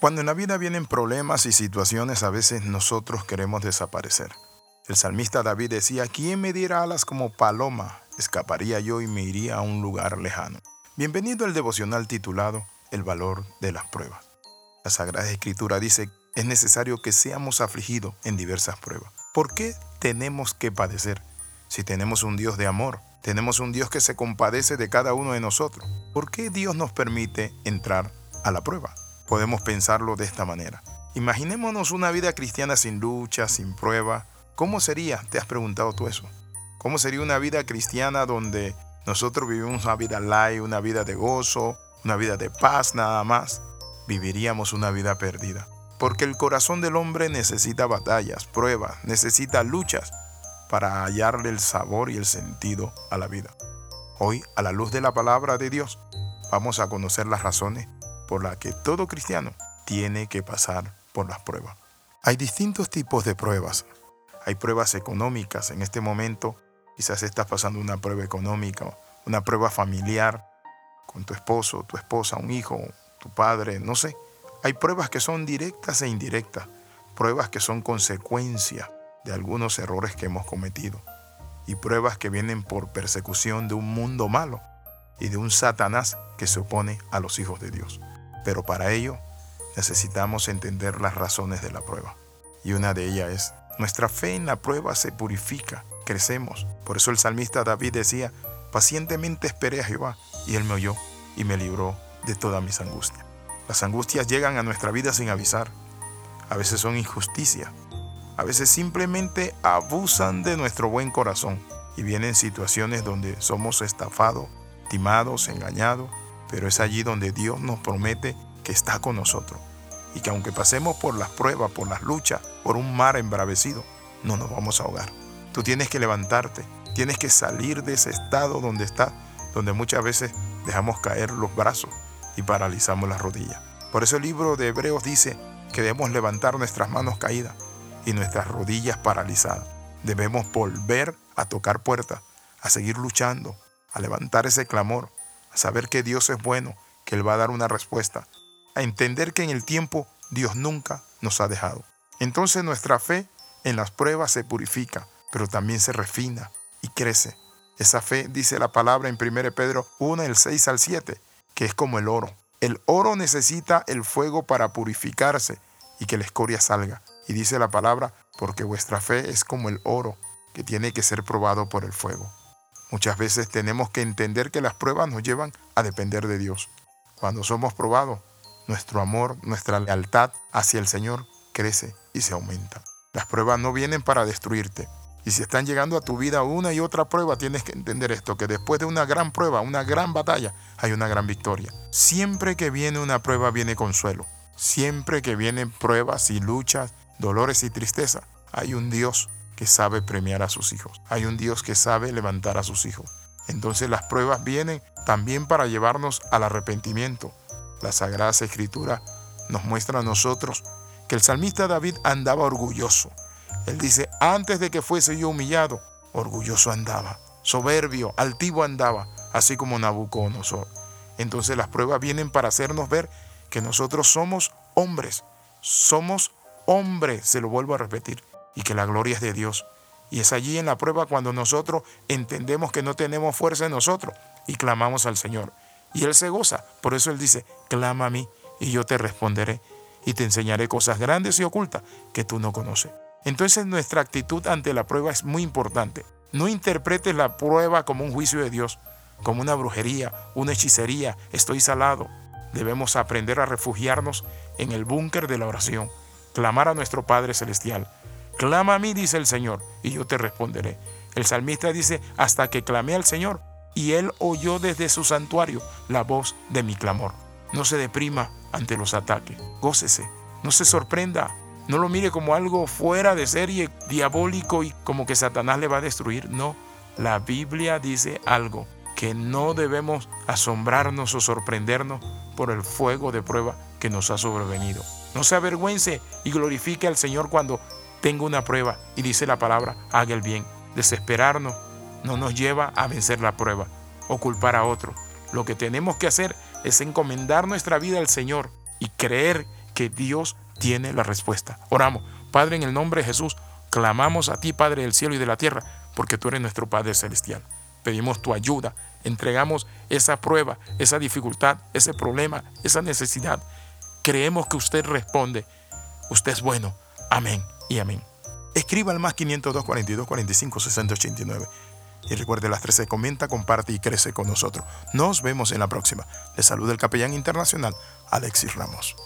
Cuando en la vida vienen problemas y situaciones, a veces nosotros queremos desaparecer. El salmista David decía, ¿quién me diera alas como paloma? Escaparía yo y me iría a un lugar lejano. Bienvenido al devocional titulado El valor de las pruebas. La Sagrada Escritura dice, es necesario que seamos afligidos en diversas pruebas. ¿Por qué tenemos que padecer si tenemos un Dios de amor? Tenemos un Dios que se compadece de cada uno de nosotros. ¿Por qué Dios nos permite entrar a la prueba? Podemos pensarlo de esta manera. Imaginémonos una vida cristiana sin lucha, sin prueba. ¿Cómo sería? ¿Te has preguntado tú eso? ¿Cómo sería una vida cristiana donde nosotros vivimos una vida light, una vida de gozo, una vida de paz nada más? Viviríamos una vida perdida. Porque el corazón del hombre necesita batallas, pruebas, necesita luchas para hallarle el sabor y el sentido a la vida. Hoy, a la luz de la palabra de Dios, vamos a conocer las razones por la que todo cristiano tiene que pasar por las pruebas. Hay distintos tipos de pruebas. Hay pruebas económicas. En este momento quizás estás pasando una prueba económica, una prueba familiar con tu esposo, tu esposa, un hijo, tu padre, no sé. Hay pruebas que son directas e indirectas, pruebas que son consecuencia de algunos errores que hemos cometido y pruebas que vienen por persecución de un mundo malo y de un Satanás que se opone a los hijos de Dios. Pero para ello necesitamos entender las razones de la prueba. Y una de ellas es, nuestra fe en la prueba se purifica, crecemos. Por eso el salmista David decía, pacientemente esperé a Jehová y él me oyó y me libró de todas mis angustias. Las angustias llegan a nuestra vida sin avisar. A veces son injusticia. A veces simplemente abusan de nuestro buen corazón y vienen situaciones donde somos estafados, timados, engañados pero es allí donde Dios nos promete que está con nosotros y que aunque pasemos por las pruebas, por las luchas, por un mar embravecido, no nos vamos a ahogar. Tú tienes que levantarte, tienes que salir de ese estado donde estás, donde muchas veces dejamos caer los brazos y paralizamos las rodillas. Por eso el libro de Hebreos dice que debemos levantar nuestras manos caídas y nuestras rodillas paralizadas. Debemos volver a tocar puertas, a seguir luchando, a levantar ese clamor, saber que Dios es bueno, que Él va a dar una respuesta, a entender que en el tiempo Dios nunca nos ha dejado. Entonces nuestra fe en las pruebas se purifica, pero también se refina y crece. Esa fe, dice la palabra en 1 Pedro 1, el 6 al 7, que es como el oro. El oro necesita el fuego para purificarse y que la escoria salga. Y dice la palabra, porque vuestra fe es como el oro, que tiene que ser probado por el fuego. Muchas veces tenemos que entender que las pruebas nos llevan a depender de Dios. Cuando somos probados, nuestro amor, nuestra lealtad hacia el Señor crece y se aumenta. Las pruebas no vienen para destruirte. Y si están llegando a tu vida una y otra prueba, tienes que entender esto, que después de una gran prueba, una gran batalla, hay una gran victoria. Siempre que viene una prueba, viene consuelo. Siempre que vienen pruebas y luchas, dolores y tristeza, hay un Dios que sabe premiar a sus hijos. Hay un Dios que sabe levantar a sus hijos. Entonces las pruebas vienen también para llevarnos al arrepentimiento. La Sagrada Escritura nos muestra a nosotros que el salmista David andaba orgulloso. Él dice, antes de que fuese yo humillado, orgulloso andaba, soberbio, altivo andaba, así como Nabucodonosor. Entonces las pruebas vienen para hacernos ver que nosotros somos hombres, somos hombres, se lo vuelvo a repetir, y que la gloria es de Dios. Y es allí en la prueba cuando nosotros entendemos que no tenemos fuerza en nosotros y clamamos al Señor. Y Él se goza. Por eso Él dice, clama a mí y yo te responderé y te enseñaré cosas grandes y ocultas que tú no conoces. Entonces nuestra actitud ante la prueba es muy importante. No interpretes la prueba como un juicio de Dios, como una brujería, una hechicería, estoy salado. Debemos aprender a refugiarnos en el búnker de la oración, clamar a nuestro Padre Celestial, Clama a mí, dice el Señor, y yo te responderé. El salmista dice, hasta que clamé al Señor, y él oyó desde su santuario la voz de mi clamor. No se deprima ante los ataques, gócese, no se sorprenda, no lo mire como algo fuera de serie, diabólico y como que Satanás le va a destruir. No, la Biblia dice algo, que no debemos asombrarnos o sorprendernos por el fuego de prueba que nos ha sobrevenido. No se avergüence y glorifique al Señor cuando tengo una prueba y dice la palabra, haga el bien. Desesperarnos no nos lleva a vencer la prueba o culpar a otro. Lo que tenemos que hacer es encomendar nuestra vida al Señor y creer que Dios tiene la respuesta. Oramos, Padre, en el nombre de Jesús, clamamos a ti, Padre del cielo y de la tierra, porque tú eres nuestro Padre celestial. Pedimos tu ayuda, entregamos esa prueba, esa dificultad, ese problema, esa necesidad. Creemos que usted responde. Usted es bueno. Amén y amén. Escriba al más 502 42 45 60 89. Y recuerde las 13, comenta, comparte y crece con nosotros. Nos vemos en la próxima. Le saluda el capellán internacional Alexis Ramos.